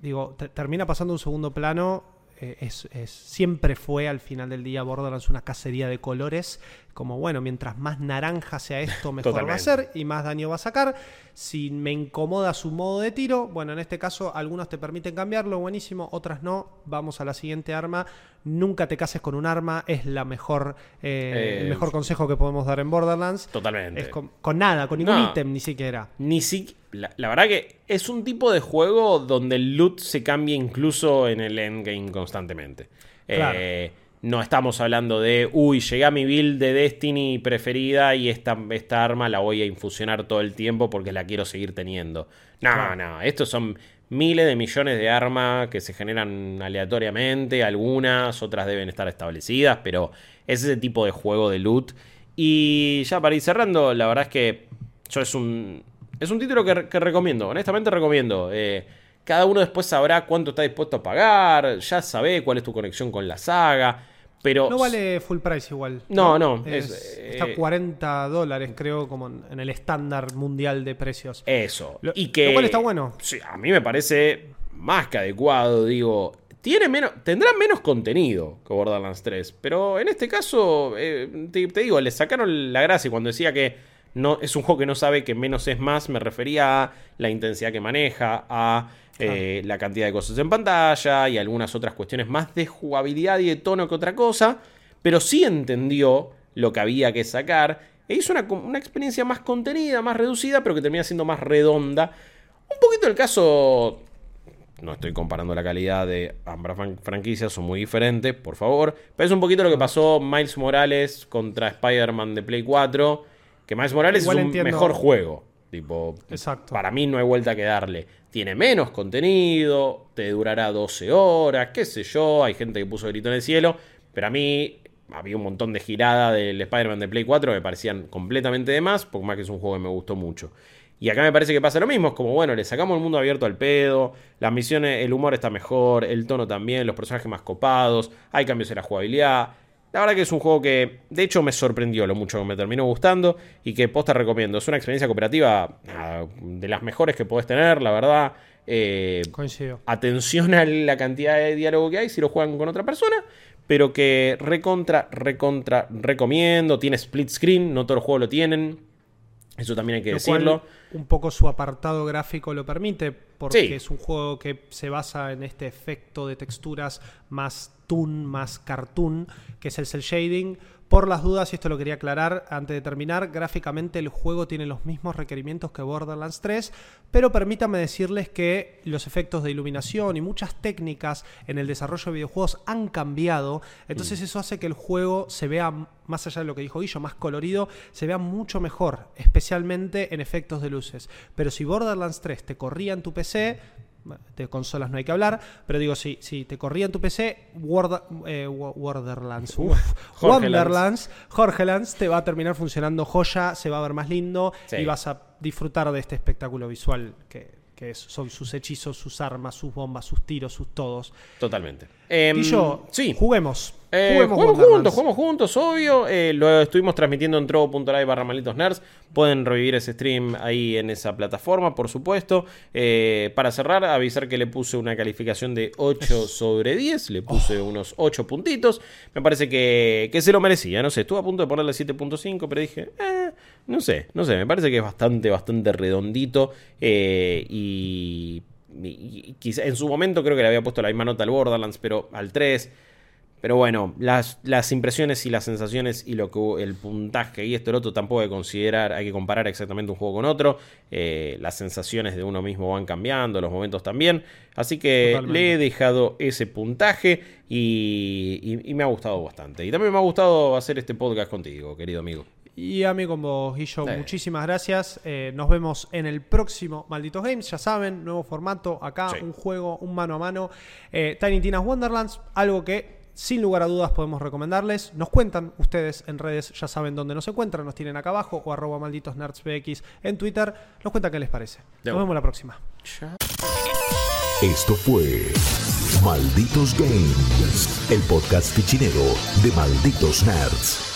digo, te- termina pasando un segundo plano. eh, es, es- siempre fue al final del día Borderlands una cacería de colores. Como bueno, mientras más naranja sea esto, mejor va a ser y más daño va a sacar. Si me incomoda su modo de tiro, bueno, en este caso algunos te permiten cambiarlo, buenísimo, otras no. Vamos a la siguiente arma. Nunca te cases con un arma, es la mejor, eh, el Eh, mejor consejo que podemos dar en Borderlands. Totalmente. Es con, con nada, con ningún No. ítem ni siquiera. Ni si... la, la verdad que es un tipo de juego donde el loot se cambia incluso en el endgame constantemente. Claro. Eh, no estamos hablando de, uy, llegué a mi build de Destiny preferida y esta, esta arma la voy a infusionar todo el tiempo porque la quiero seguir teniendo. No, Claro. no, estos son miles de millones de armas que se generan aleatoriamente, algunas, otras deben estar establecidas, pero es ese tipo de juego de loot. Y ya para ir cerrando, la verdad es que yo es un, es un título que, que recomiendo, honestamente recomiendo. Eh, cada uno después sabrá cuánto está dispuesto a pagar, ya sabe cuál es tu conexión con la saga, pero... No vale full price igual. No, no, Es- es, eh, está a 40 dólares, creo, como en, en el estándar mundial de precios. Eso. Lo- y que... lo cual está bueno. Sí, a mí me parece más que adecuado, digo... Tiene menos, tendrá menos contenido que Borderlands 3, pero en este caso, eh, te, te digo, le sacaron la gracia cuando decía que no, es un juego que no sabe que menos es más, me refería a la intensidad que maneja, a eh, la cantidad de cosas en pantalla y algunas otras cuestiones más de jugabilidad y de tono que otra cosa, pero sí entendió lo que había que sacar e hizo una, una experiencia más contenida, más reducida, pero que termina siendo más redonda. Un poquito el caso no estoy comparando la calidad de ambas fran- franquicias, son muy diferentes, por favor. Pero es un poquito lo que pasó Miles Morales contra Spider-Man de Play 4. Que Miles Morales Igual es un entiendo. mejor juego. Tipo, Exacto. para mí no hay vuelta que darle. Tiene menos contenido, te durará 12 horas, qué sé yo. Hay gente que puso grito en el cielo. Pero a mí había un montón de girada del Spider-Man de Play 4 que me parecían completamente de más, por más que es un juego que me gustó mucho. Y acá me parece que pasa lo mismo, es como, bueno, le sacamos el mundo abierto al pedo, las misiones, el humor está mejor, el tono también, los personajes más copados, hay cambios en la jugabilidad. La verdad que es un juego que, de hecho, me sorprendió lo mucho que me terminó gustando y que posta recomiendo. Es una experiencia cooperativa nada, de las mejores que podés tener, la verdad. Eh, Coincido. atención a la cantidad de diálogo que hay si lo juegan con otra persona, pero que recontra, recontra recomiendo. Tiene split screen, no todos los juegos lo tienen. Eso también hay que Lo cual decirlo. un poco su apartado gráfico lo permite, porque Sí. es un juego que se basa en este efecto de texturas más toon, más cartoon, que es el cel shading. Por las dudas, y esto lo quería aclarar antes de terminar, gráficamente el juego tiene los mismos requerimientos que Borderlands 3, pero permítanme decirles que los efectos de iluminación y muchas técnicas en el desarrollo de videojuegos han cambiado, entonces eso hace que el juego se vea, más allá de lo que dijo Guillo, más colorido, se vea mucho mejor, especialmente en efectos de luces. Pero si Borderlands 3 te corría en tu PC, de consolas no hay que hablar, pero digo, si, si te corría en tu PC, Word, eh, Wo- Borderlands, Uf, uf, Jorge Wonderlands, Jorgelands te va a terminar funcionando joya, se va a ver más lindo Sí. y vas a disfrutar de este espectáculo visual que, que es- son sus hechizos, sus armas, sus bombas, sus tiros, sus todos. Totalmente. Em, y yo, sí. juguemos. Eh, juguemos juntos, jugamos juntos, obvio. Eh, lo estuvimos transmitiendo en trovo.live barra malitos nerds. Pueden revivir ese stream ahí en esa plataforma, por supuesto. Eh, para cerrar, avisar que le puse una calificación de 8 sobre 10. Le puse Oh. unos 8 puntitos. Me parece que, que se lo merecía. No sé, estuve a punto de ponerle 7.5, pero dije, eh, no sé, no sé, me parece que es bastante, bastante redondito eh, y, y, quizá en su momento creo que le había puesto la misma nota al Borderlands, pero al 3. Pero bueno, las, las impresiones y las sensaciones y lo que el puntaje y esto y lo otro tampoco hay que considerar, hay que comparar exactamente un juego con otro. Eh, las sensaciones de uno mismo van cambiando, los momentos también. Así que le he dejado ese puntaje y, y, me ha gustado bastante. Y también me ha gustado hacer este podcast contigo, querido amigo. Y a mí con vos, Guillo, muchísimas gracias. Eh, nos vemos en el próximo Malditos Games. Ya saben, nuevo formato acá, un juego, un mano a mano. Eh, Tiny Tina's Wonderlands, algo que sin lugar a dudas podemos recomendarles. Nos cuentan ustedes en redes, ya saben dónde nos encuentran, nos tienen acá abajo o arroba malditos en Twitter. Nos cuentan qué les parece. Nos vemos la próxima. Esto fue Malditos Games, el podcast fichinero de Malditos Nerds.